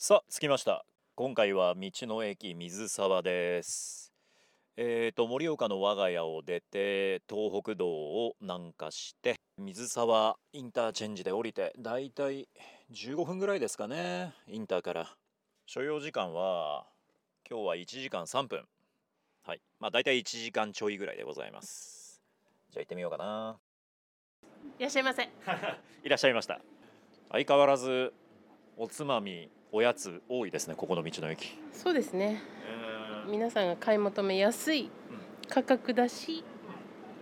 さあ着きました。今回は道の駅水沢です。えーと盛岡の我が家を出て東北道を南下して水沢インターチェンジで降りてだいたい15分ぐらいですかねインターから。所要時間は今日は1時間3分。はい。まあだいたい1時間ちょいぐらいでございます。じゃあ行ってみようかな。いらっしゃいませ。いらっしゃいました。相変わらずおつまみおやつ多いですねここの道の駅。そうですね。皆さんが買い求めやすい価格だし、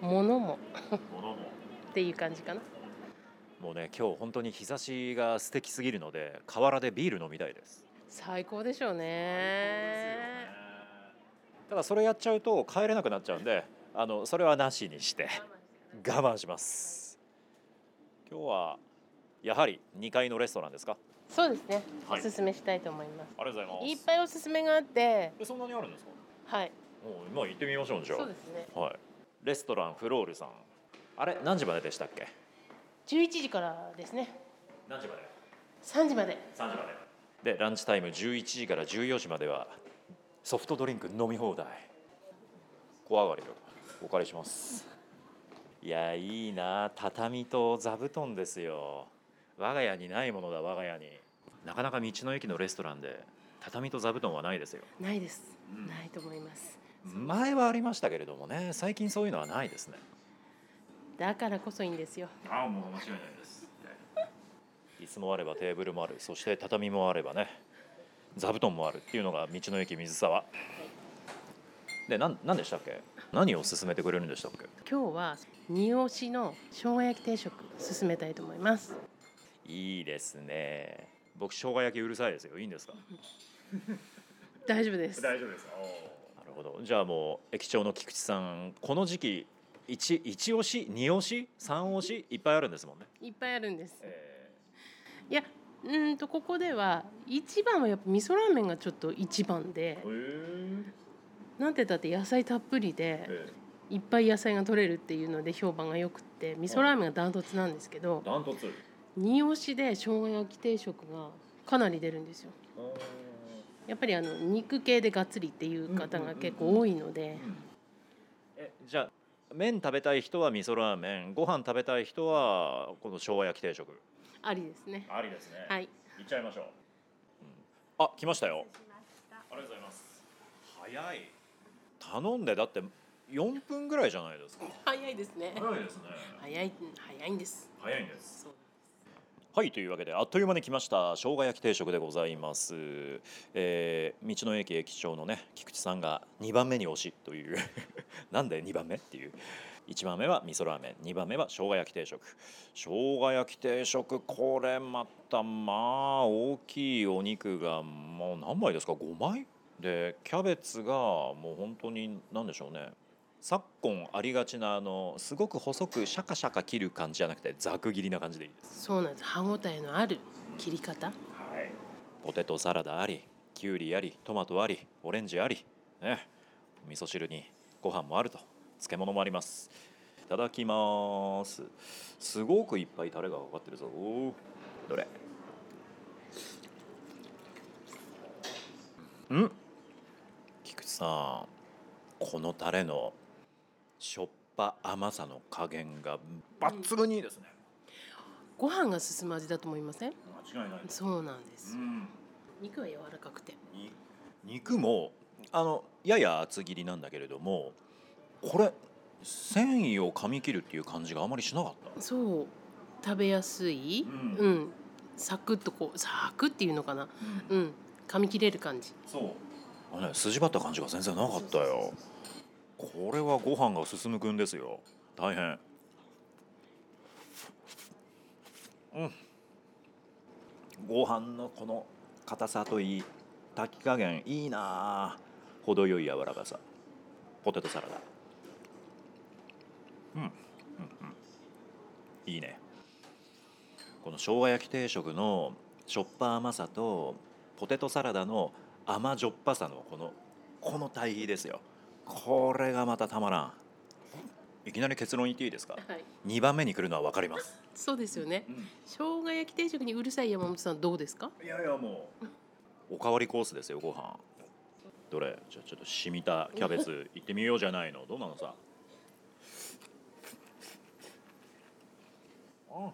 物も。物も。っていう感じかな。もうね今日本当に日差しが素敵すぎるので河原でビール飲みたいです。最高でしょうね。ただそれやっちゃうと帰れなくなっちゃうんであのそれはなしにして我慢します。今日はやはり2階のレストランですか？そうですね。はい。おすすめしたいと思います。ありがとうございます。いっぱいおすすめがあって、えそんなにあるんですか？はい。もう今行ってみましょうじゃあ。そうですね。はい。レストランフロールさん。あれ何時まででしたっけ？11時からですね。何時まで？3時まで。3時まで。でランチタイム11時から14時まではソフトドリンク飲み放題。小上がりをお借りします。いやいいな。畳と座布団ですよ我が家にないものだ我が家に。なかなか道の駅のレストランで畳と座布団はないですよ。ないです。うん。ないと思います。前はありましたけれどもね最近そういうのはないですね。だからこそいいんですよ。ああもう間違いないです。椅子もあればテーブルもある。そして畳もあればね座布団もあるっていうのが道の駅水沢。でなん何でしたっけ？何を勧めてくれるんでしたっけ？今日は二押しの生姜焼き定食進めたいと思います。いいですね。僕生姜焼きうるさいですよ。いいんですか？大丈夫です。丈夫です。なるほど。じゃあもう駅長の菊池さんこの時期一一押し二押し三押しいっぱいあるんですもんね、いっぱいあるんです。えいやうーんとここでは一番はやっぱ味噌ラーメンがちょっと一番でー、なんて言ったって野菜たっぷりでえ。いっぱい野菜が取れるっていうので評判が良くって味噌ラーメンがダントツなんですけどダントツ二押しで生姜焼き定食がかなり出るんですよ。やっぱりあの肉系でがっつりっていう方が結構多いので。えじゃあ麺食べたい人は味噌ラーメンご飯食べたい人はこの生姜焼き定食？ありですね。ありですね。はい。行っちゃいましょう、あ来ましたよ。ありがとうございます。早い。頼んでだって4分ぐらいじゃないですか。早いですね。早いですね。早い早いんです。早いんです。そうはいというわけであっという間に来ました。生姜焼き定食でございます、えー道の駅駅長のね菊池さんが2番目に推しという。なんで2番目っていう？1番目は味噌ラーメン。2番目は生姜焼き定食。生姜焼き定食これまたまあ大きいお肉がもう何枚ですか？5枚？でキャベツがもう本当に何でしょうね。昨今ありがちなあのすごく細くシャカシャカ切る感じじゃなくてざく切りな感じでいいです。そうなんです。歯ごたえのある切り方？はい、ポテトサラダありきゅうりありトマトありオレンジあり、ね、味噌汁にご飯もあると漬物もあります。いただきます。すごくいっぱいタレがかかってるぞ。どれ？ん。菊池さんこのタレのしょっぱ甘さの加減が抜群にいいですね、ご飯が進む味だと思いません？間違いないそうなんです。うん。肉は柔らかくて。に肉もあのやや厚切りなんだけれどもこれ繊維を噛み切るっていう感じがあまりしなかった。そう。食べやすい、ううん。サクッとこうサクっていうのかな？うん。噛み切れる感じ。そう。あのね筋張った感じが全然なかったよこれはご飯が進むくんですよ。大変。うん。ご飯のこの硬さといい炊き加減いいな程よい柔らかさ。ポテトサラダ。うん。うん。うん。いいね。この生姜焼き定食のしょっぱ甘さとポテトサラダの甘じょっぱさのこのこの対比ですよ。これがまたたまらん。いきなり結論言っていいですか？はい。2番目に来るのは分かります、そうですよね。生姜焼き定食にうるさい山本さんどうですか？いやいやもうおかわりコースですよご飯。どれ？じゃあちょっと染みたキャベツ いってみようじゃないの？どうなのさ？あ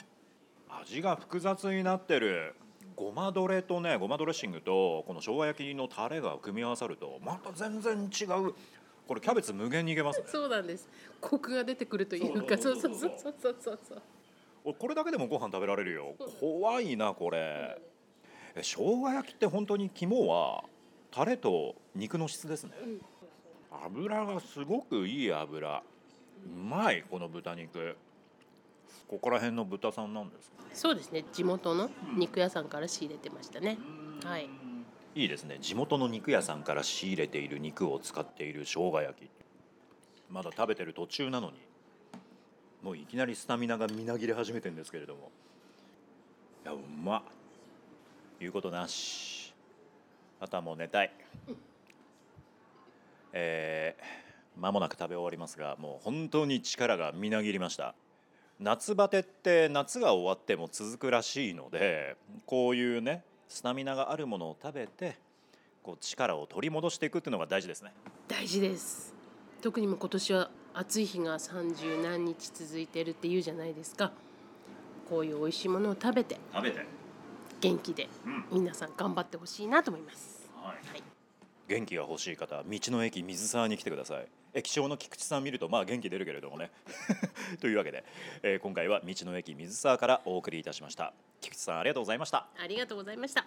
味が複雑になってる。ごまドレとねごまドレッシングとこの生姜焼きのタレが組み合わさるとまた全然違うこれキャベツ無限にいけますね。そうなんです。コクが出てくるというかそそそう。うそううそうそうそうそう。俺これだけでもご飯食べられるよ。怖いなこれ。え生姜焼きって本当に肝はタレと肉の質ですね。油がすごくいい油。うまいこの豚肉。ここら辺の豚さんなんですか？そうですね。地元の肉屋さんから仕入れてましたね。はいいいですね。地元の肉屋さんから仕入れている肉を使っている生姜焼き。まだ食べてる途中なのに。もういきなりスタミナがみなぎれ始めてんですけれども。いやうまっ。言うことなし。あとはもう寝たい。えー、間もなく食べ終わりますがもう本当に力がみなぎりました。夏バテって夏が終わっても続くらしいのでこういうねスタミナがあるものを食べてこう力を取り戻していくっていうのが大事ですね。大事です。特にもう今年は暑い日が30何日続いてるっていうじゃないですか。こういう美味しいものを食べて食べて、元気で皆さん頑張ってほしいなと思います。はい、はい元気が欲しい方道の駅水沢に来てください。駅長の菊池さん見るとまあ元気出るけれどもね。というわけで、えー今回は道の駅水沢からお送りいたしました。菊池さんありがとうございました。ありがとうございました。